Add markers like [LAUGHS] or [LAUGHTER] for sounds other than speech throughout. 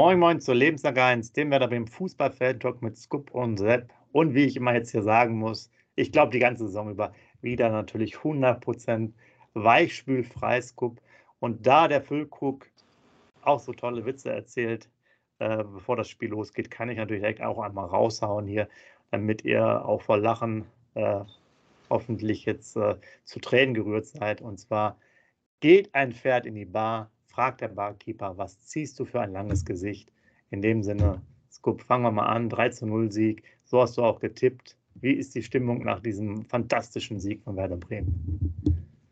Moin Moin zur Lebenslang 1, dem Werder beim Fußball-Fan-Talk mit Scoop und Sepp. Und wie ich immer jetzt hier sagen muss, ich glaube die ganze Saison über wieder natürlich 100% weichspülfrei Scoop. Und da der Füllkrug auch so tolle Witze erzählt, äh, bevor das Spiel losgeht, kann ich natürlich direkt auch einmal raushauen hier, damit ihr auch vor Lachen äh, hoffentlich jetzt äh, zu Tränen gerührt seid. Und zwar geht ein Pferd in die Bar, fragt der Barkeeper, was ziehst du für ein langes Gesicht? In dem Sinne, Scoop, fangen wir mal an. 3 zu 0 Sieg. So hast du auch getippt. Wie ist die Stimmung nach diesem fantastischen Sieg von Werder Bremen?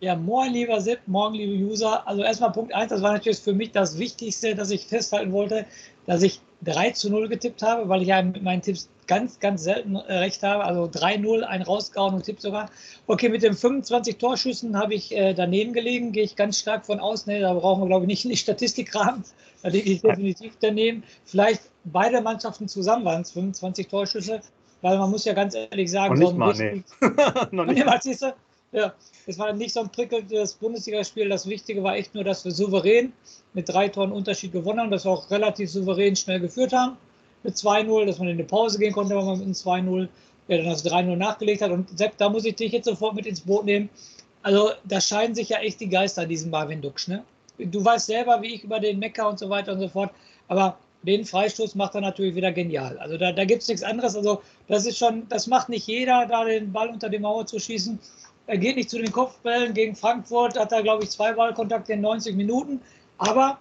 Ja, moin, lieber Sepp, morgen, liebe User. Also erstmal Punkt 1, das war natürlich für mich das Wichtigste, dass ich festhalten wollte, dass ich 3 zu 0 getippt habe, weil ich ja mit meinen Tipps ganz, ganz selten äh, recht habe. Also 3-0, ein rausgehauen und Tipp sogar. Okay, mit den 25 Torschüssen habe ich äh, daneben gelegen, gehe ich ganz stark von aus. Nee, da brauchen wir, glaube ich, nicht in die Statistik ran. [LAUGHS] Da liege ich definitiv daneben. Vielleicht beide Mannschaften zusammen waren es 25 Torschüsse, weil man muss ja ganz ehrlich sagen, Und nicht so mal, nee. [LAUGHS] Noch nicht mal, siehst du? Ja, es war nicht so ein prickelndes Bundesligaspiel. Das Wichtige war echt nur, dass wir souverän mit drei Toren Unterschied gewonnen haben, dass wir auch relativ souverän schnell geführt haben mit 2-0, dass man in die Pause gehen konnte, wenn man mit einem 2-0 ja, dann das 3-0 nachgelegt hat. Und Sepp, da muss ich dich jetzt sofort mit ins Boot nehmen. Also da scheiden sich ja echt die Geister an diesem Marvin Duksch. Ne? Du weißt selber, wie ich über den Mecker und so weiter und so fort. Aber den Freistoß macht er natürlich wieder genial. Also da, da gibt es nichts anderes. Also das ist schon, das macht nicht jeder, da den Ball unter die Mauer zu schießen. Er geht nicht zu den Kopfbällen. Gegen Frankfurt hat er, glaube ich, zwei Ballkontakte in 90 Minuten. Aber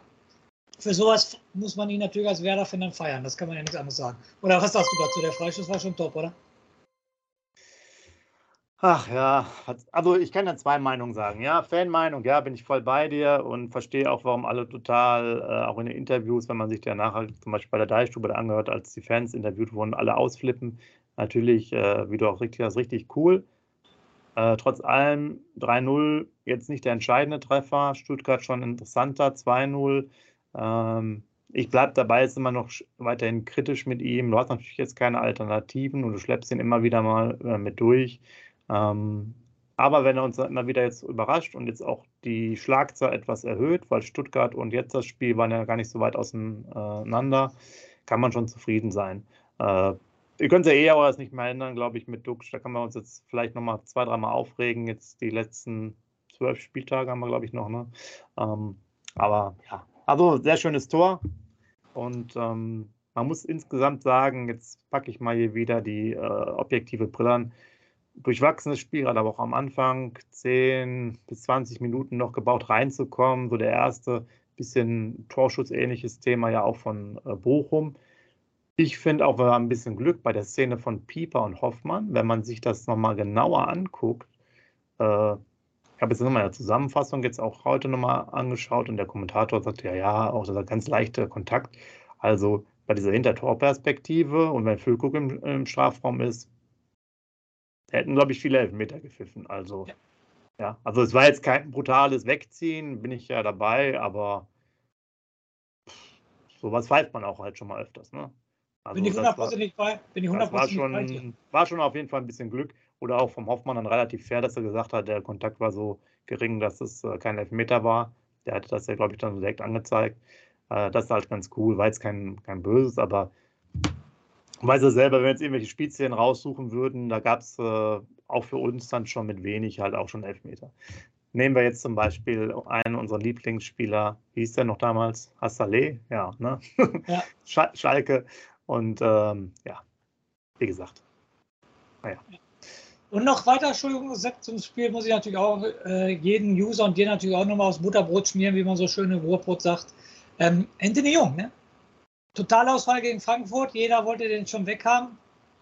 für sowas muss man ihn natürlich als Werder-Fan dann feiern. Das kann man ja nichts anderes sagen. Oder was sagst du dazu? Der Freischuss war schon top, oder? Ach ja, also ich kann ja zwei Meinungen sagen. Ja, Fanmeinung, ja, bin ich voll bei dir und verstehe auch, warum alle total, äh, auch in den Interviews, wenn man sich ja nachher zum Beispiel bei der Deichstube angehört, als die Fans interviewt wurden, alle ausflippen. Natürlich, äh, wie du auch richtig hast, richtig cool. Äh, trotz allem 3-0 jetzt nicht der entscheidende Treffer. Stuttgart schon interessanter, 2-0. Ähm, ich bleibe dabei, ist immer noch weiterhin kritisch mit ihm. Du hast natürlich jetzt keine Alternativen und du schleppst ihn immer wieder mal äh, mit durch. Ähm, aber wenn er uns immer wieder jetzt überrascht und jetzt auch die Schlagzahl etwas erhöht, weil Stuttgart und jetzt das Spiel waren ja gar nicht so weit auseinander, kann man schon zufrieden sein. Äh, Ihr könnt ja eh aber das nicht mehr ändern, glaube ich, mit Dux. Da können wir uns jetzt vielleicht nochmal zwei, dreimal aufregen. Jetzt die letzten zwölf Spieltage haben wir, glaube ich, noch. Ne? Ähm, aber ja, also sehr schönes Tor. Und ähm, man muss insgesamt sagen, jetzt packe ich mal hier wieder die äh, objektive Brille an. Durchwachsenes Spiel, gerade aber auch am Anfang, 10 bis 20 Minuten noch gebaut reinzukommen. So der erste bisschen Torschussähnliches Thema ja auch von äh, Bochum ich finde auch, wir haben ein bisschen Glück bei der Szene von Pieper und Hoffmann, wenn man sich das nochmal genauer anguckt. Äh, ich habe jetzt nochmal eine Zusammenfassung jetzt auch heute nochmal angeschaut und der Kommentator sagt ja, ja, auch dieser ganz leichte Kontakt. Also bei dieser Hintertorperspektive und wenn Füllkrug im, im Strafraum ist, hätten, glaube ich, viele Elfmeter gepfiffen. Also, ja. ja. also es war jetzt kein brutales Wegziehen, bin ich ja dabei, aber sowas pfeift man auch halt schon mal öfters, ne? Also bin ich hundertprozentig bei. Bin ich hundertprozentig schon, war schon auf jeden Fall ein bisschen Glück. Oder auch vom Hoffmann dann relativ fair, dass er gesagt hat, der Kontakt war so gering, dass es äh, kein Elfmeter war. Der hatte das ja, glaube ich, dann direkt angezeigt. Äh, das ist halt ganz cool, war jetzt kein, kein Böses, aber weiß er selber, wenn wir jetzt irgendwelche Spielszenen raussuchen würden, da gab es äh, auch für uns dann schon mit wenig halt auch schon Elfmeter. Nehmen wir jetzt zum Beispiel einen unserer Lieblingsspieler, wie hieß der noch damals? Hassalé? Ja, ne? [LAUGHS] Ja. Schalke und ähm, ja, wie gesagt. Naja. Und noch weiter, Entschuldigung, zum Spiel muss ich natürlich auch äh, jeden User und dir natürlich auch nochmal aufs Butterbrot schmieren, wie man so schön im Ruhrbrot sagt. Ähm, Anthony Jung, ne? Totalausfall gegen Frankfurt, jeder wollte den schon weghaben.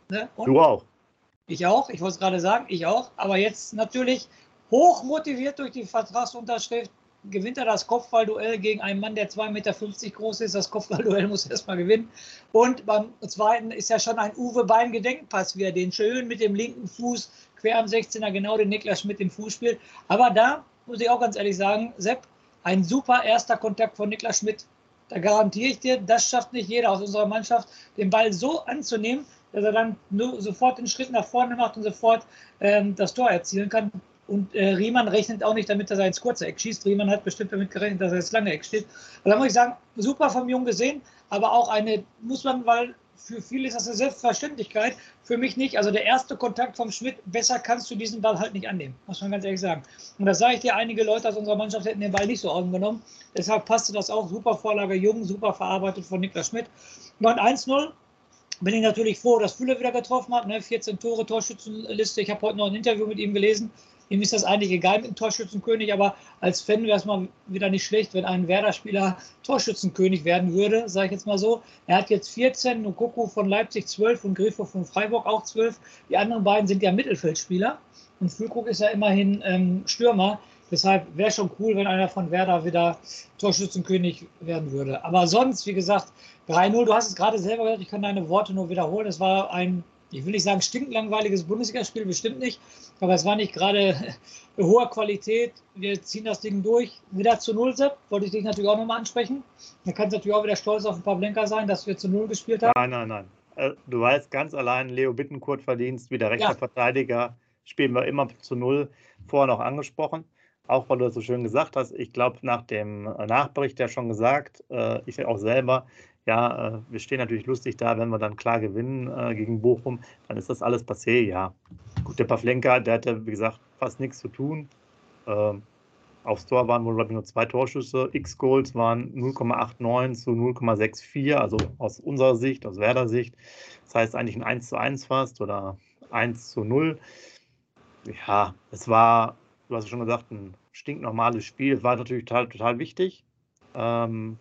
Ne? du auch. Ich auch, ich wollte es gerade sagen, ich auch. Aber jetzt natürlich hoch motiviert durch die Vertragsunterschrift gewinnt er das Kopfballduell gegen einen Mann, der 2,50 Meter groß ist. Das Kopfballduell [LAUGHS] muss er erstmal gewinnen. Und beim zweiten ist ja schon ein Uwe Bein Gedenkpass, wie er den schön mit dem linken Fuß quer am 16er genau den Niklas Schmidt im Fuß spielt. Aber da muss ich auch ganz ehrlich sagen, Sepp, ein super erster Kontakt von Niklas Schmidt. Da garantiere ich dir, das schafft nicht jeder aus unserer Mannschaft, den Ball so anzunehmen, dass er dann nur sofort den Schritt nach vorne macht und sofort ähm, das Tor erzielen kann. Und äh, Riemann rechnet auch nicht damit, dass er ins kurze Eck schießt. Riemann hat bestimmt damit gerechnet, dass er ins lange Eck steht. Und da muss ich sagen, super vom Jungen gesehen, aber auch eine, muss man, weil für viele ist das eine Selbstverständlichkeit, für mich nicht. Also der erste Kontakt vom Schmidt, besser kannst du diesen Ball halt nicht annehmen, muss man ganz ehrlich sagen. Und das sage ich dir, einige Leute aus unserer Mannschaft hätten den Ball nicht so angenommen. Deshalb passte das auch. Super Vorlage Jung, super verarbeitet von Niklas Schmidt. 9-1-0. Bin ich natürlich froh, dass Fülle wieder getroffen hat. Ne? 14 Tore, Torschützenliste. Ich habe heute noch ein Interview mit ihm gelesen. Ihm ist das eigentlich egal mit dem Torschützenkönig, aber als Fan wäre es mal wieder nicht schlecht, wenn ein Werder-Spieler Torschützenkönig werden würde, sage ich jetzt mal so. Er hat jetzt 14, Nukoko von Leipzig 12 und Grifo von Freiburg auch 12. Die anderen beiden sind ja Mittelfeldspieler und Füllkrug ist ja immerhin ähm, Stürmer. Deshalb wäre schon cool, wenn einer von Werder wieder Torschützenkönig werden würde. Aber sonst, wie gesagt, 3-0, du hast es gerade selber gehört, ich kann deine Worte nur wiederholen. Es war ein ich will nicht sagen stinklangweiliges Bundesligaspiel, bestimmt nicht, aber es war nicht gerade [LAUGHS] hoher Qualität. Wir ziehen das Ding durch. Wieder zu Null, Sepp, wollte ich dich natürlich auch nochmal ansprechen. Da kannst natürlich auch wieder stolz auf den Pavlenka sein, dass wir zu Null gespielt haben. Nein, nein, nein. Äh, du weißt ganz allein, Leo Bittenkurt verdienst, wie der rechte ja. Verteidiger, spielen wir immer zu Null. Vorher noch angesprochen auch weil du das so schön gesagt hast, ich glaube, nach dem Nachbericht ja schon gesagt, äh, ich auch selber, ja, äh, wir stehen natürlich lustig da, wenn wir dann klar gewinnen äh, gegen Bochum, dann ist das alles passé, ja. Gut, der Pavlenka, der hatte, wie gesagt, fast nichts zu tun. Äh, aufs Tor waren wohl, glaube ich, nur zwei Torschüsse. X-Goals waren 0,89 zu 0,64, also aus unserer Sicht, aus Werder Sicht. Das heißt eigentlich ein 1 zu 1 fast oder 1 zu 0. Ja, es war, du hast schon gesagt, ein stinknormales Spiel. Es war natürlich total, total wichtig. Ähm,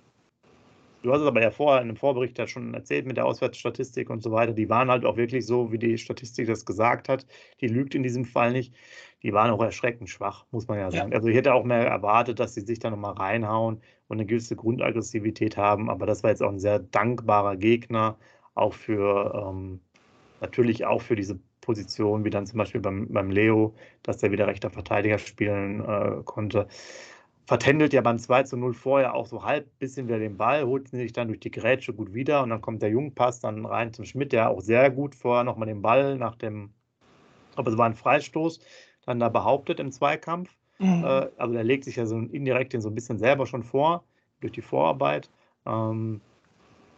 Du hast es aber ja vorher in dem Vorbericht ja schon erzählt mit der Auswärtsstatistik und so weiter. Die waren halt auch wirklich so, wie die Statistik das gesagt hat. Die lügt in diesem Fall nicht. Die waren auch erschreckend schwach, muss man ja sagen. Ja. Also ich hätte auch mehr erwartet, dass sie sich da nochmal reinhauen und eine gewisse Grundaggressivität haben. Aber das war jetzt auch ein sehr dankbarer Gegner, auch für ähm, natürlich auch für diese Position, wie dann zum Beispiel beim, beim Leo, dass der wieder rechter Verteidiger spielen äh, konnte vertändelt ja beim 2 zu 0 vorher auch so halb bisschen wieder den Ball, holt sich dann durch die Grätsche gut wieder und dann kommt der Jungpass dann rein zum Schmidt, der auch sehr gut vorher nochmal den Ball nach dem, aber es war ein Freistoß, dann da behauptet im Zweikampf. Mhm. Äh, also der legt sich ja so indirekt den so ein bisschen selber schon vor, durch die Vorarbeit. Ähm,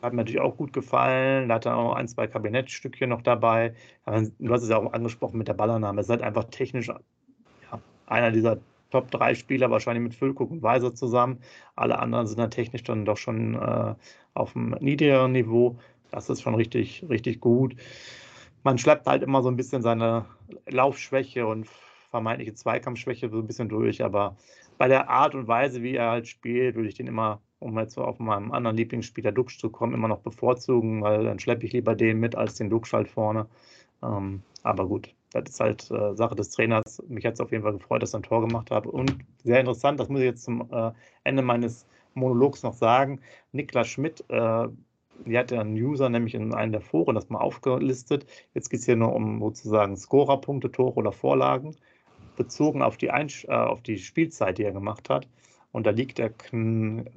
hat mir natürlich auch gut gefallen. Da hat er auch ein, zwei Kabinettstückchen noch dabei. Du hast es ja auch angesprochen mit der Ballannahme. Es ist halt einfach technisch ja, einer dieser Top 3 Spieler wahrscheinlich mit Füllkuck und Weiser zusammen. Alle anderen sind dann technisch dann doch schon äh, auf einem niedrigeren Niveau. Das ist schon richtig, richtig gut. Man schleppt halt immer so ein bisschen seine Laufschwäche und vermeintliche Zweikampfschwäche so ein bisschen durch, aber bei der Art und Weise, wie er halt spielt, würde ich den immer, um jetzt so auf meinem anderen Lieblingsspieler Duxch zu kommen, immer noch bevorzugen, weil dann schleppe ich lieber den mit als den Duxch halt vorne. Ähm, aber gut, das ist halt äh, Sache des Trainers. Mich hat es auf jeden Fall gefreut, dass ich ein Tor gemacht habe. Und sehr interessant, das muss ich jetzt zum äh, Ende meines Monologs noch sagen. Niklas Schmidt, äh, die hat ja einen User nämlich in einem der Foren das mal aufgelistet. Jetzt geht es hier nur um sozusagen Scorerpunkte, Tore oder Vorlagen, bezogen auf die, Einsch äh, auf die Spielzeit, die er gemacht hat. Und da liegt er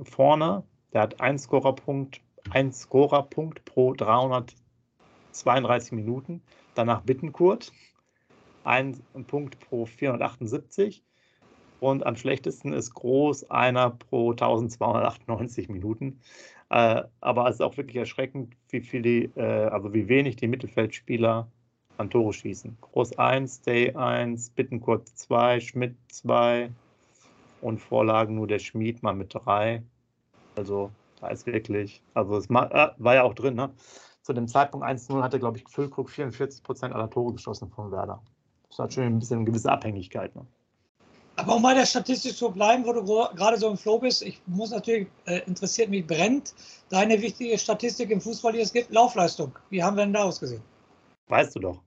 vorne, der hat einen Scorerpunkt, ein Scorerpunkt pro 332 Minuten. Danach Bittenkurt ein Punkt pro 478 und am schlechtesten ist Groß einer pro 1298 Minuten. Äh, aber es ist auch wirklich erschreckend, wie viel die, äh, also wie wenig die Mittelfeldspieler an Tore schießen. Groß 1, Day 1, Bittenkurt 2, Schmidt 2 und Vorlagen nur der Schmied mal mit 3. Also da ist wirklich, also es äh, war ja auch drin, ne? Zu dem Zeitpunkt 1-0 hatte, glaube ich, Füllkrug 44 Prozent aller Tore geschossen von Werder. Das hat schon ein bisschen eine gewisse Abhängigkeit. Ne? Aber um bei der Statistik zu bleiben, wo du gerade so im Flow bist, ich muss natürlich, äh, interessiert mich brennt, deine wichtige Statistik im Fußball, die es gibt, Laufleistung. Wie haben wir denn da ausgesehen? Weißt du doch.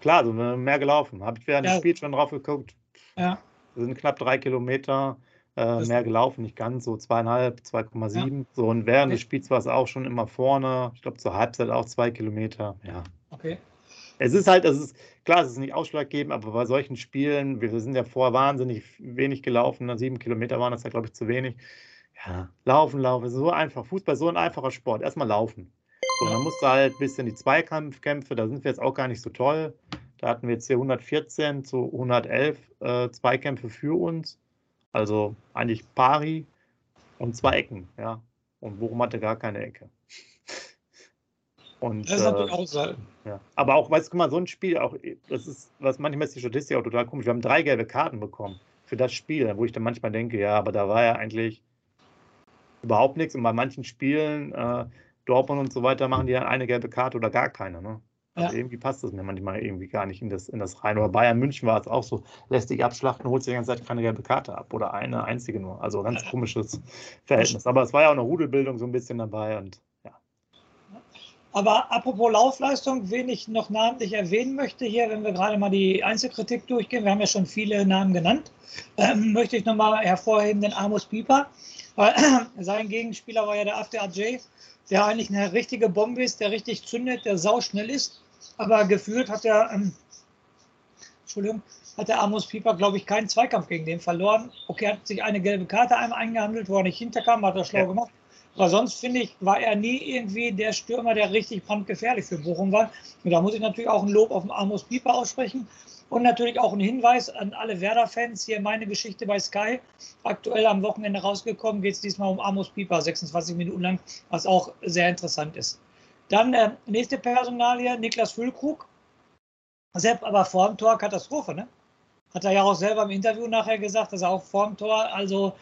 Klar, so mehr gelaufen. Habe ich während ja. des Spiels schon drauf geguckt. Ja. Wir sind knapp drei Kilometer äh, mehr gelaufen, nicht ganz, so zweieinhalb, 2,7. Ja. So, und während okay. des Spiels war es auch schon immer vorne. Ich glaube, zur Halbzeit auch zwei Kilometer. Ja. Okay. Es ist halt, es ist klar, es ist nicht ausschlaggebend, aber bei solchen Spielen, wir, sind ja vorher wahnsinnig wenig gelaufen, ne? sieben Kilometer waren das ja, glaube ich, zu wenig. Ja, laufen, laufen, so einfach. Fußball ist so ein einfacher Sport. Erstmal laufen. So, dann musst du halt ein bisschen die Zweikampfkämpfe, da sind wir jetzt auch gar nicht so toll. Da hatten wir jetzt hier 114 zu 111 äh, Zweikämpfe für uns. Also eigentlich pari und zwei Ecken, ja. Und Bochum hatte gar keine Ecke. Und, das ist natürlich äh, auch selten. Ja. Aber auch, weißt du, mal, so ein Spiel, auch, das ist, was manchmal ist die Statistik auch total komisch. Wir haben drei gelbe Karten bekommen für das Spiel, wo ich dann manchmal denke, ja, aber da war ja eigentlich überhaupt nichts. Und bei manchen Spielen, äh, Dortmund und so weiter, machen die dann eine gelbe Karte oder gar keine. Ne? Also ja. irgendwie passt das mir manchmal irgendwie gar nicht in das, in das rein. Oder Bayern München war es auch so, lässt dich abschlachten, holt sich die ganze Zeit keine gelbe Karte ab oder eine einzige nur. Also ganz komisches Verhältnis. Aber es war ja auch eine Rudelbildung so ein bisschen dabei und. Aber apropos Laufleistung, wen ich noch namentlich erwähnen möchte hier, wenn wir gerade mal die Einzelkritik durchgehen, wir haben ja schon viele Namen genannt, ähm, möchte ich nochmal hervorheben den Amos Pieper, weil sein Gegenspieler war ja der After AJ, der eigentlich eine richtige Bombe ist, der richtig zündet, der sauschnell ist aber gefühlt hat der, ähm, Entschuldigung, hat der Amos Pieper, glaube ich, keinen Zweikampf gegen den verloren. Okay, hat sich eine gelbe Karte einmal eingehandelt, wo er nicht hinterkam, hat er schlau ja. gemacht. Aber sonst finde ich, war er nie irgendwie der Stürmer, der richtig brandgefährlich für Bochum war. Und da muss ich natürlich auch ein Lob auf den Amos Pieper aussprechen. Und natürlich auch ein Hinweis an alle Werder-Fans. Hier meine Geschichte bei Sky. Aktuell am Wochenende rausgekommen, geht es diesmal um Amos Pieper, 26 Minuten lang, was auch sehr interessant ist. Dann äh, nächste Personalie, Niklas Füllkrug. Selbst aber vorm Tor Katastrophe, ne? Hat er ja auch selber im Interview nachher gesagt, dass er auch vorm Tor, also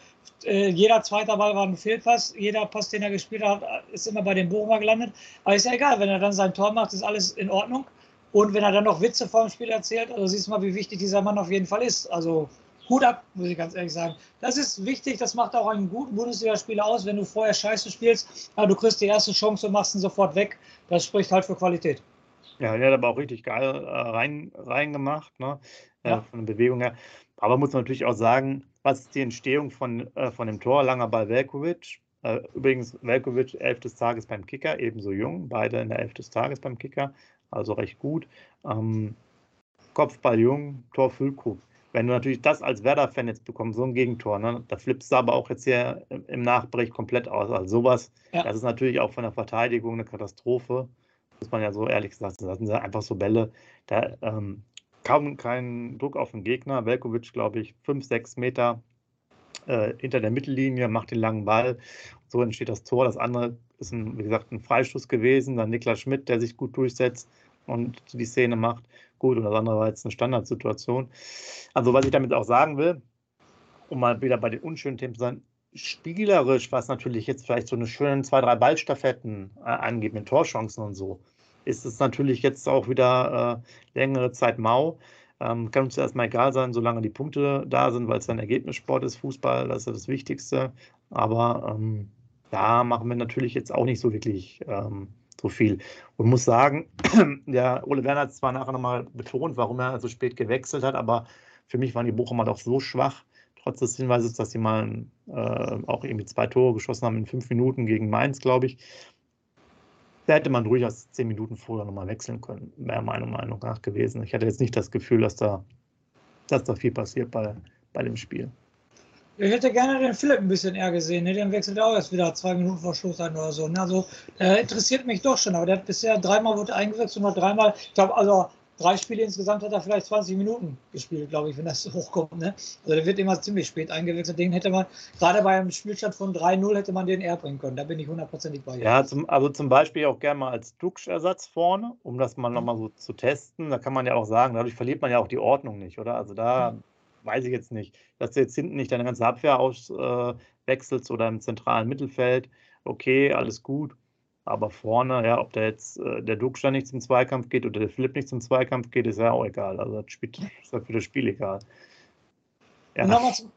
äh, jeder zweite Ball war ein Fehlpass, jeder Pass, den er gespielt hat, ist immer bei dem Bochumer gelandet. Aber ist ja egal, wenn er dann sein Tor macht, ist alles in Ordnung. Und wenn er dann noch Witze vor dem Spiel erzählt, also siehst du mal, wie wichtig dieser Mann auf jeden Fall ist. Also Hut ab, muss ich ganz ehrlich sagen. Das ist wichtig, das macht auch einen guten Bundesligaspieler aus, wenn du vorher scheiße spielst, aber du kriegst die erste Chance und machst ihn sofort weg. Das spricht halt für Qualität. Ja, der hat aber auch richtig geil äh, rein, reingemacht, ne? Ja. von der Bewegung her. Aber muss man natürlich auch sagen, was ist die Entstehung von, äh, von dem Tor langer Ball Velkovic? Äh, übrigens, Velkovic, elf des Tages beim Kicker, ebenso jung, beide in der elf des Tages beim Kicker, also recht gut. Ähm, Kopfball jung, Tor Füllkrug wenn du natürlich das als Werder-Fan jetzt bekommst, so ein Gegentor, ne, da flippst du aber auch jetzt hier im Nachbericht komplett aus. Also sowas, ja. das ist natürlich auch von der Verteidigung eine Katastrophe, muss man ja so ehrlich sagen. Das sind einfach so Bälle, da ähm, kaum keinen Druck auf den Gegner. Velkovic, glaube ich, 5, 6 Meter äh, hinter der Mittellinie, macht den langen Ball. So entsteht das Tor. Das andere ist, ein, wie gesagt, ein Freistoß gewesen. Dann Niklas Schmidt, der sich gut durchsetzt und die Szene macht. Gut, und das andere war jetzt eine Standardsituation. Also, was ich damit auch sagen will, um mal wieder bei den unschönen Themen zu sein, spielerisch, was natürlich jetzt vielleicht so eine schöne zwei, drei Ballstaffetten äh, angeht mit Torchancen und so, ist es natürlich jetzt auch wieder äh, längere Zeit mau. Ähm, kann uns erstmal egal sein, solange die Punkte da sind, weil es ein Ergebnissport ist, Fußball, das ist ja das Wichtigste. Aber ähm, da machen wir natürlich jetzt auch nicht so wirklich ähm, so viel. Und muss sagen, [CLEARS THROAT] der Ole Werner hat zwar nachher nochmal betont, warum er so spät gewechselt hat, aber für mich waren die Bochumer doch so schwach, trotz des Hinweises, dass sie mal äh, auch irgendwie zwei Tore geschossen haben in fünf Minuten gegen Mainz, glaube ich. Da hätte man durchaus zehn Minuten vorher nochmal wechseln können, wäre meiner Meinung nach gewesen. Ich hatte jetzt nicht das Gefühl, dass da, dass da viel passiert bei, bei dem Spiel. Ich hätte gerne den Philipp ein bisschen eher gesehen. Ne? Den wechselt auch erst wieder zwei Minuten vor Schluss ein oder so. Ne? Also, der interessiert mich doch schon. Aber der hat bisher dreimal wurde eingewechselt und dreimal, ich glaube, also drei Spiele insgesamt hat er vielleicht 20 Minuten gespielt, glaube ich, wenn das hochkommt. Ne? Also, der wird immer ziemlich spät eingewechselt. Den hätte man, gerade bei einem Spielstand von 3-0, hätte man den eher bringen können. Da bin ich hundertprozentig bei. Ja, zum, also zum Beispiel auch gerne mal als Duxch-Ersatz vorne, um das mal mhm. nochmal so zu testen. Da kann man ja auch sagen, dadurch verliert man ja auch die Ordnung nicht, oder? Also, da. Mhm weiß ich jetzt nicht. Dass du jetzt hinten nicht deine ganze Abwehr auswechselst äh, oder im zentralen Mittelfeld, okay, alles gut. Aber vorne, ja, ob da jetzt äh, der Duxcher nicht zum Zweikampf geht oder der Philipp nicht zum Zweikampf geht, ist ja auch egal. Also das spielt, ist ja für das Spiel egal. Ja. Nochmal zum,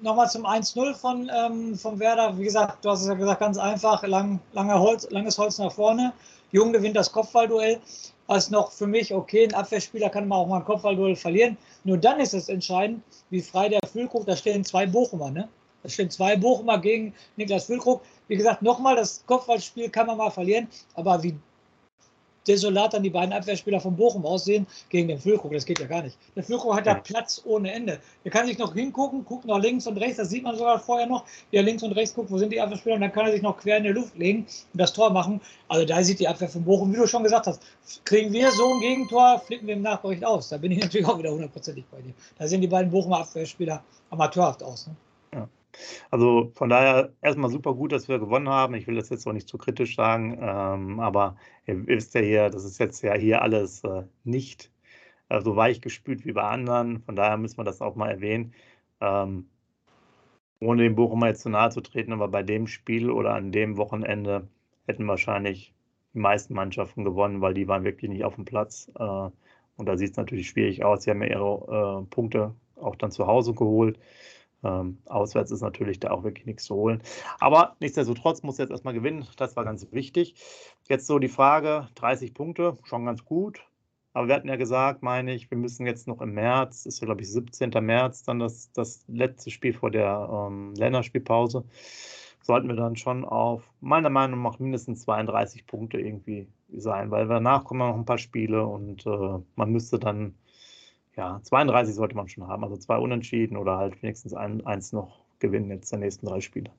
noch zum 1-0 von, ähm, von Werder. Wie gesagt, du hast es ja gesagt, ganz einfach, lang, lange Holz, langes Holz nach vorne. Jung gewinnt das Kopfballduell als noch für mich, okay, ein Abwehrspieler kann man auch mal ein Kopfballduell verlieren. Nur dann ist es entscheidend, wie frei der Füllkrug, da stehen zwei Bochumer, ne? Da stehen zwei Bochumer gegen Niklas Füllkrug. Wie gesagt, nochmal, das Kopfballspiel kann man mal verlieren, aber wie desolat dann die beiden Abwehrspieler von Bochum aussehen gegen den Füllkrug. Das geht ja gar nicht. Der Füllkrug hat ja Platz ohne Ende. Der kann sich noch hingucken, guckt nach links und rechts, das sieht man sogar vorher noch, wie er links und rechts guckt, wo sind die Abwehrspieler und dann kann er sich noch quer in der Luft legen und das Tor machen. Also da sieht die Abwehr von Bochum, wie du schon gesagt hast, kriegen wir so ein Gegentor, flippen wir im Nachbericht aus. Da bin ich [LAUGHS] natürlich auch wieder hundertprozentig bei dir. Da sehen die beiden Bochumer Abwehrspieler amateurhaft aus. Ne? Also von daher erstmal super gut, dass wir gewonnen haben. Ich will das jetzt auch nicht zu kritisch sagen, ähm, aber ihr wisst ja hier, das ist jetzt ja hier alles äh, nicht äh, so weich gespült wie bei anderen. Von daher müssen wir das auch mal erwähnen. Ähm, ohne dem Bochumer jetzt zu nahe zu treten, aber bei dem Spiel oder an dem Wochenende hätten wahrscheinlich die meisten Mannschaften gewonnen, weil die waren wirklich nicht auf dem Platz. Äh, und da sieht es natürlich schwierig aus. Sie haben ja ihre äh, Punkte auch dann zu Hause geholt. Ähm, auswärts ist natürlich da auch wirklich nichts zu holen. Aber nichtsdestotrotz muss jetzt erstmal gewinnen. Das war ganz wichtig. Jetzt so die Frage: 30 Punkte, schon ganz gut. Aber wir hatten ja gesagt, meine ich, wir müssen jetzt noch im März, ist ja glaube ich 17. März, dann das, das letzte Spiel vor der ähm, Länderspielpause, sollten wir dann schon auf meiner Meinung nach mindestens 32 Punkte irgendwie sein, weil danach kommen noch ein paar Spiele und äh, man müsste dann ja, 32 sollte man schon haben. Also zwei Unentschieden oder halt wenigstens ein, eins noch gewinnen jetzt der nächsten drei Spiele.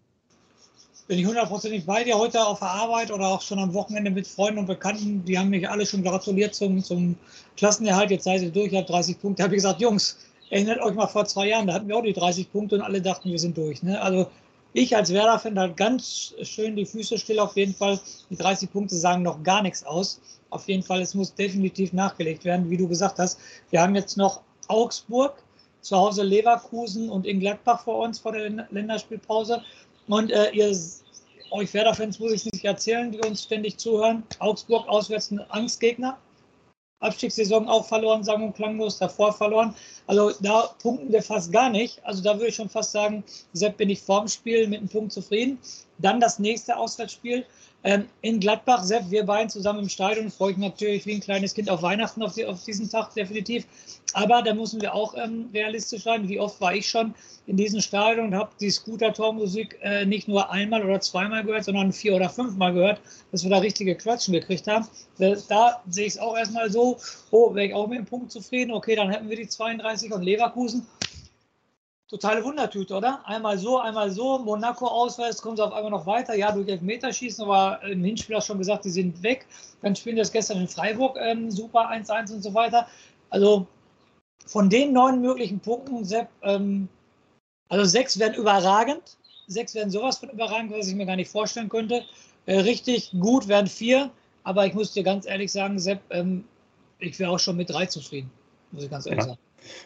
Bin ich hundertprozentig bei dir heute auf der Arbeit oder auch schon am Wochenende mit Freunden und Bekannten. Die haben mich alle schon gratuliert zum, zum Klassenerhalt. Jetzt seid ihr durch, ihr habt 30 Punkte. Da habe ich gesagt, Jungs, erinnert euch mal vor zwei Jahren, da hatten wir auch die 30 Punkte und alle dachten, wir sind durch. Ne? Also ich als Werder-Fan halt ganz schön die Füße still auf jeden Fall. Die 30 Punkte sagen noch gar nichts aus. Auf jeden Fall, es muss definitiv nachgelegt werden, wie du gesagt hast. Wir haben jetzt noch Augsburg, zu Hause Leverkusen und in Gladbach vor uns vor der Länderspielpause. Und äh, ihr, euch Werder-Fans muss ich nicht erzählen, die uns ständig zuhören. Augsburg auswärts ein Angstgegner. Abstiegssaison auch verloren, sagen und klanglos, davor verloren. Also da punkten wir fast gar nicht. Also da würde ich schon fast sagen, Sepp bin ich vorm Spiel mit einem Punkt zufrieden. Dann das nächste Auswärtsspiel ähm, in Gladbach, Sepp, wir beiden zusammen im Stadion, freue ich mich natürlich wie ein kleines Kind auf Weihnachten auf, die, auf diesen Tag, definitiv. Aber da müssen wir auch ähm, realistisch sein. Wie oft war ich schon in diesem Stadion und habe die Scooter-Tormusik äh, nicht nur einmal oder zweimal gehört, sondern vier oder fünfmal gehört, dass wir da richtige Quatschen gekriegt haben. Da, da sehe ich es auch erstmal so, oh, wäre ich auch mit dem Punkt zufrieden. Okay, dann hätten wir die 32 und Leverkusen totale Wundertüte, oder? Einmal so, einmal so. Monaco auswärts, kommen sie auf einmal noch weiter. Ja, durch Elfmeterschießen, aber im Hinspiel hast du schon gesagt, die sind weg. Dann spielen das gestern in Freiburg ähm, super 1-1 und so weiter. Also von den neun möglichen Punkten, Sepp, ähm, also sechs werden überragend. Sechs werden sowas von überragend, was ich mir gar nicht vorstellen könnte. Äh, richtig gut werden vier. Aber ich muss dir ganz ehrlich sagen, Sepp, ähm, ich wäre auch schon mit drei zufrieden. Muss ich ganz ehrlich ja. sagen.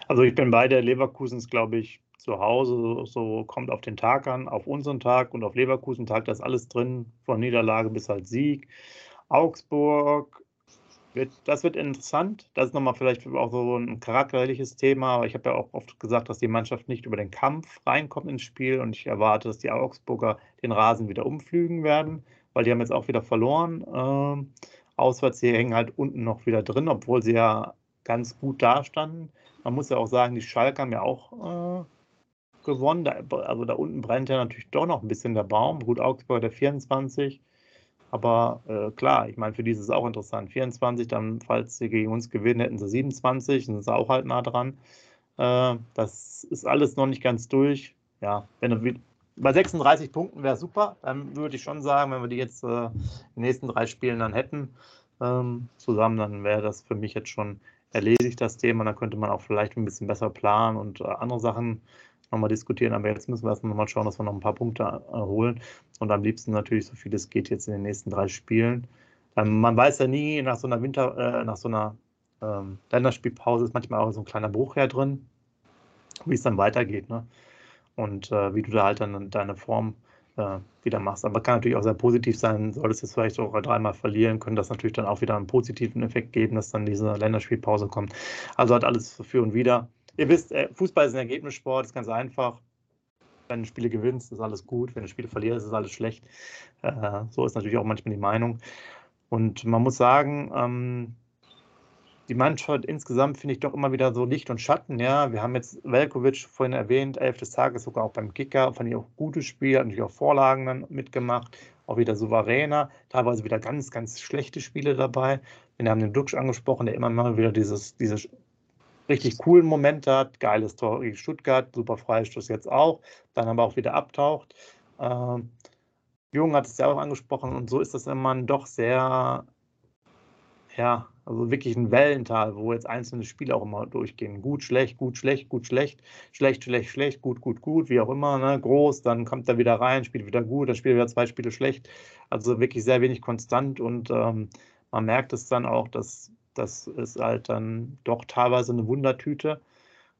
Also ich bin bei der Leverkusens, glaube ich, zu Hause, so kommt auf den Tag an, auf unseren Tag und auf Leverkusen Tag, da ist alles drin, von Niederlage bis halt Sieg. Augsburg, wird, das wird interessant. Das ist nochmal vielleicht auch so ein charakterliches Thema, aber ich habe ja auch oft gesagt, dass die Mannschaft nicht über den Kampf reinkommt ins Spiel und ich erwarte, dass die Augsburger den Rasen wieder umflügen werden, weil die haben jetzt auch wieder verloren. Ähm, auswärts, die hängen halt unten noch wieder drin, obwohl sie ja ganz gut dastanden. Man muss ja auch sagen, die Schalke haben ja auch äh, gewonnen. Da, also da unten brennt ja natürlich doch noch ein bisschen der Baum. Gut, Augsburg der 24. Aber äh, klar, ich meine, für die ist es auch interessant. 24, dann, falls sie gegen uns gewinnen, hätten sie 27, dann sind sie auch halt nah dran. Äh, das ist alles noch nicht ganz durch. Ja, wenn du bei 36 Punkten wäre super, dann würde ich schon sagen, wenn wir die jetzt äh, die nächsten drei Spielen dann hätten, ähm, zusammen, dann wäre das für mich jetzt schon erledigt, das Thema. Dann könnte man auch vielleicht ein bisschen besser planen und äh, andere Sachen nochmal diskutieren. Aber jetzt müssen wir erstmal nochmal schauen, dass wir noch ein paar Punkte erholen. Und am liebsten natürlich so viel es geht jetzt in den nächsten drei Spielen. Ähm, man weiß ja nie, nach so einer Winter, äh, nach so einer ähm, Länderspielpause ist manchmal auch so ein kleiner Bruch her drin, wie es dann weitergeht. Ne? Und äh, wie du da halt dann deine Form äh, wieder machst. Aber kann natürlich auch sehr positiv sein. Solltest du jetzt vielleicht auch dreimal verlieren, können das natürlich dann auch wieder einen positiven Effekt geben, dass dann diese Länderspielpause kommt. Also hat alles für und wieder ihr wisst, äh, Fußball ist ein Ergebnissport, ist ganz einfach. Wenn du Spiele gewinnst, ist alles gut. Wenn du Spiele verlierst, ist alles schlecht. Äh, so ist natürlich auch manchmal die Meinung. Und man muss sagen, ähm, die Mannschaft insgesamt finde ich doch immer wieder so Licht und Schatten. Ja, wir haben jetzt Velkovic vorhin erwähnt, elf des Tages sogar auch beim Kicker, fand ich auch gutes Spiel, hat natürlich auch Vorlagen dann mitgemacht. auch wieder souveräner, teilweise wieder ganz, ganz schlechte Spiele dabei. Wir haben den Duxch angesprochen, der immer mal wieder dieses, diese richtig coolen Momente hat. Geiles Tor gegen Stuttgart, super Freistoß jetzt auch, dann aber auch wieder abtaucht. Ähm, Jung hat es ja auch angesprochen und so ist das immer doch sehr, ja, also wirklich ein Wellental, wo jetzt einzelne Spiele auch immer durchgehen. Gut, schlecht, gut, schlecht, gut, schlecht, schlecht, schlecht, schlecht, gut, gut, gut, wie auch immer, ne? groß, dann kommt er wieder rein, spielt wieder gut, dann spielt er wieder zwei Spiele schlecht. Also wirklich sehr wenig konstant und ähm, man merkt es dann auch, dass das ist halt dann doch teilweise eine Wundertüte,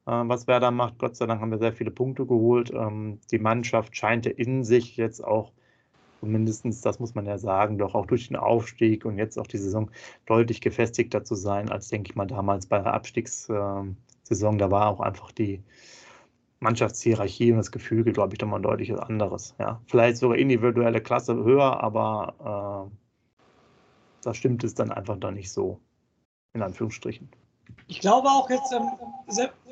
äh, was Werder macht. Gott sei Dank haben wir sehr viele Punkte geholt. Ähm, die Mannschaft scheint in sich jetzt auch mindestens, das muss man ja sagen, doch auch durch den Aufstieg und jetzt auch die Saison deutlich gefestigter zu sein, als, denke ich mal, damals bei der Abstiegssaison. Da war auch einfach die Mannschaftshierarchie und das Gefüge, glaube ich, doch mal deutlich anderes. Ja. Vielleicht sogar individuelle Klasse höher, aber äh, da stimmt es dann einfach doch nicht so, in Anführungsstrichen. Ich glaube auch jetzt ähm,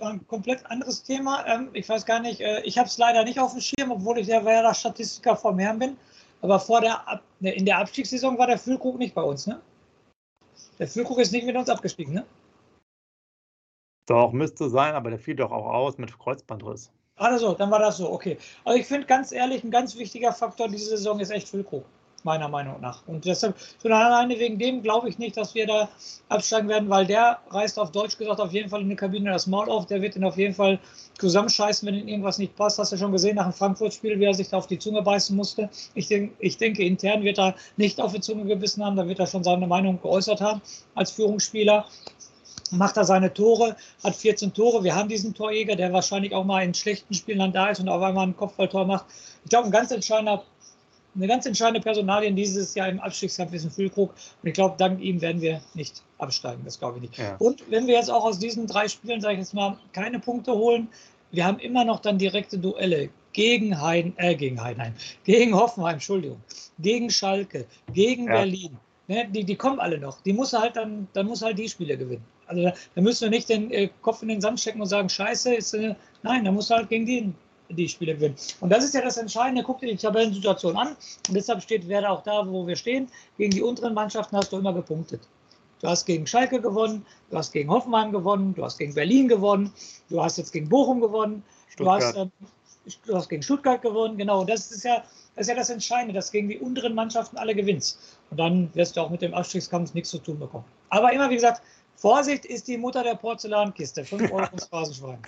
ein komplett anderes Thema. Ähm, ich weiß gar nicht, äh, ich habe es leider nicht auf dem Schirm, obwohl ich der Werder-Statistiker vom Herrn bin. Aber vor der, ne, in der Abstiegssaison war der Füllkrug nicht bei uns, ne? Der Füllkrug ist nicht mit uns abgestiegen, ne? Doch, müsste sein, aber der fiel doch auch aus mit Kreuzbandriss. Also, dann war das so, okay. Also ich finde ganz ehrlich, ein ganz wichtiger Faktor diese Saison ist echt Füllkrug meiner Meinung nach. Und deshalb, schon alleine wegen dem glaube ich nicht, dass wir da absteigen werden, weil der reißt auf Deutsch gesagt auf jeden Fall in der Kabine das Maul auf. Der wird ihn auf jeden Fall zusammenscheißen, wenn ihm irgendwas nicht passt. Hast du schon gesehen nach dem Frankfurt-Spiel, wie er sich da auf die Zunge beißen musste. Ich, denk, ich denke, intern wird er nicht auf die Zunge gebissen haben. Da wird er schon seine Meinung geäußert haben als Führungsspieler macht er seine Tore, hat 14 Tore. Wir haben diesen Torjäger, der wahrscheinlich auch mal in schlechten Spielen dann da ist und auf einmal ein Kopfballtor macht. Ich glaube, ein ganz entscheidender eine ganz entscheidende Personalie dieses Jahr im Abstiegskampf ist ein Füllkrug. Und ich glaube, dank ihm werden wir nicht absteigen. Das glaube ich nicht. Ja. Und wenn wir jetzt auch aus diesen drei Spielen, sage ich jetzt mal, keine Punkte holen, wir haben immer noch dann direkte Duelle gegen Heiden, äh, gegen Heidenheim, gegen Hoffenheim, Entschuldigung, gegen Schalke, gegen ja. Berlin. Ne, die, die kommen alle noch. Die muss halt dann, dann muss halt die Spiele gewinnen. Also da, da müssen wir nicht den äh, Kopf in den Sand stecken und sagen, Scheiße, ist, äh, nein, da muss halt gegen die die Spiele gewinnen. Und das ist ja das Entscheidende. Guck dir die Tabellensituation an. Und deshalb steht Werder auch da, wo wir stehen. Gegen die unteren Mannschaften hast du immer gepunktet. Du hast gegen Schalke gewonnen, du hast gegen Hoffenheim gewonnen, du hast gegen Berlin gewonnen, du hast jetzt gegen Bochum gewonnen, du hast, äh, du hast, gegen Stuttgart gewonnen. Genau, das ist ja das, ist ja das Entscheidende, dass gegen die unteren Mannschaften alle gewinnst. Und dann wirst du auch mit dem Abstiegskampf nichts zu tun bekommen. Aber immer, wie gesagt, Vorsicht ist die Mutter der Porzellankiste. 5 Euro ins [LAUGHS] Phrasenschwein.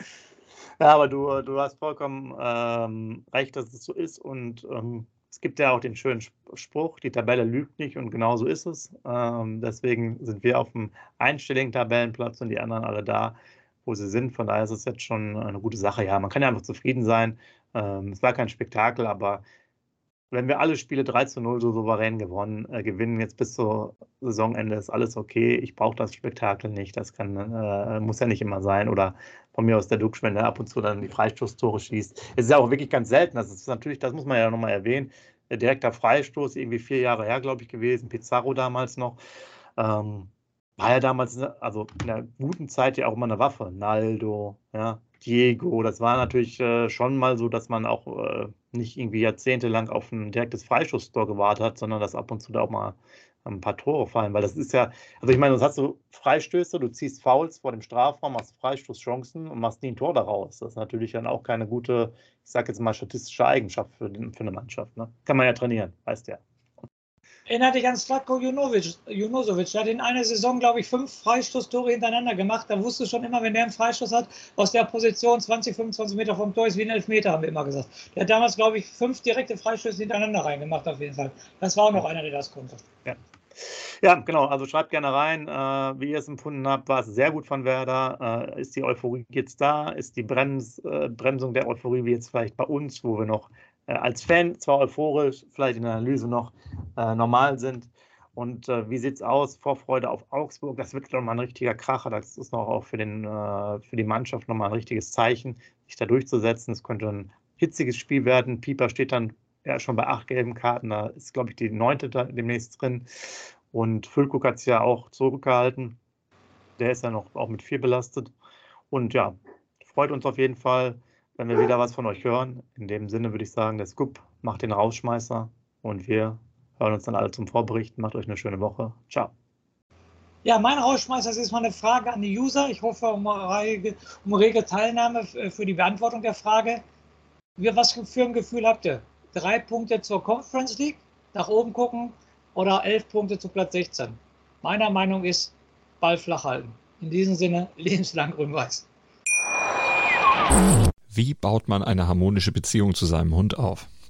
[LAUGHS] Ja, aber du, du hast vollkommen ähm, recht, dass es so ist. Und ähm, es gibt ja auch den schönen Spruch, die Tabelle lügt nicht und genau so ist es. Ähm, deswegen sind wir auf dem einstelligen Tabellenplatz und die anderen alle da, wo sie sind. Von daher ist es jetzt schon eine gute Sache. Ja, man kann ja einfach zufrieden sein. Ähm, es war kein Spektakel, aber wenn wir alle Spiele 3 zu 0 so souverän gewonnen, äh, gewinnen, jetzt bis zum Saisonende ist alles okay. Ich brauche das Spektakel nicht. Das kann, äh, muss ja nicht immer sein. Oder von mir aus der Duxch, wenn er ab und zu dann die Freistoßtore schießt. Es ist ja auch wirklich ganz selten. Das ist natürlich, das muss man ja nochmal erwähnen. Der direkter Freistoß, irgendwie vier Jahre her, glaube ich, gewesen. Pizarro damals noch. Ähm, war ja damals, also in der guten Zeit ja auch immer eine Waffe. Naldo, ja, Diego. Das war natürlich äh, schon mal so, dass man auch äh, nicht irgendwie jahrzehntelang auf ein direktes Freischusstor gewartet hat, sondern dass ab und zu da auch mal ein paar Tore fallen, weil das ist ja, also ich meine, du hast so Freistöße, du ziehst Fouls vor dem Strafraum, machst Freistoßchancen und machst nie ein Tor daraus. Das ist natürlich dann auch keine gute, ich sage jetzt mal, statistische Eigenschaft für, den, für eine Mannschaft. Ne? Kann man ja trainieren, weißt ja. Erinnert dich an Slatko Junosovic. Der hat in einer Saison, glaube ich, fünf Freistoßtore hintereinander gemacht. Da wusste schon immer, wenn der einen Freistoß hat, aus der Position 20, 25 Meter vom Tor ist wie ein Elfmeter, haben wir immer gesagt. Der hat damals, glaube ich, fünf direkte Freistöße hintereinander reingemacht, auf jeden Fall. Das war auch noch einer, der das konnte. Ja. Ja, genau. Also schreibt gerne rein, äh, wie ihr es empfunden habt. War es sehr gut von Werder? Äh, ist die Euphorie jetzt da? Ist die Brems, äh, Bremsung der Euphorie wie jetzt vielleicht bei uns, wo wir noch äh, als Fan zwar euphorisch, vielleicht in der Analyse noch äh, normal sind? Und äh, wie sieht es aus? Vorfreude auf Augsburg, das wird nochmal ein richtiger Kracher. Das ist noch auch für, den, für die Mannschaft nochmal ein richtiges Zeichen, sich da durchzusetzen. Es könnte ein hitziges Spiel werden. Pieper steht dann ja schon bei acht gelben Karten. Da ist, glaube ich, die neunte demnächst drin. Und Füllkuck hat es ja auch zurückgehalten. Der ist ja noch auch mit vier belastet. Und ja, freut uns auf jeden Fall, wenn wir wieder was von euch hören. In dem Sinne würde ich sagen, der Scoop macht den Rausschmeißer und wir hören uns dann alle zum Vorberichten. Macht euch eine schöne Woche. Ciao. Ja, mein Rausschmeißer ist mal eine Frage an die User. Ich hoffe um rege, um rege Teilnahme für die Beantwortung der Frage. Was für ein Gefühl habt ihr? Drei Punkte zur Conference League, nach oben gucken oder elf Punkte zu Platz 16? Meiner Meinung ist, Ball flach halten. In diesem Sinne, [LAUGHS] lebenslang grün-weiß. Wie baut man eine harmonische Beziehung zu seinem Hund auf?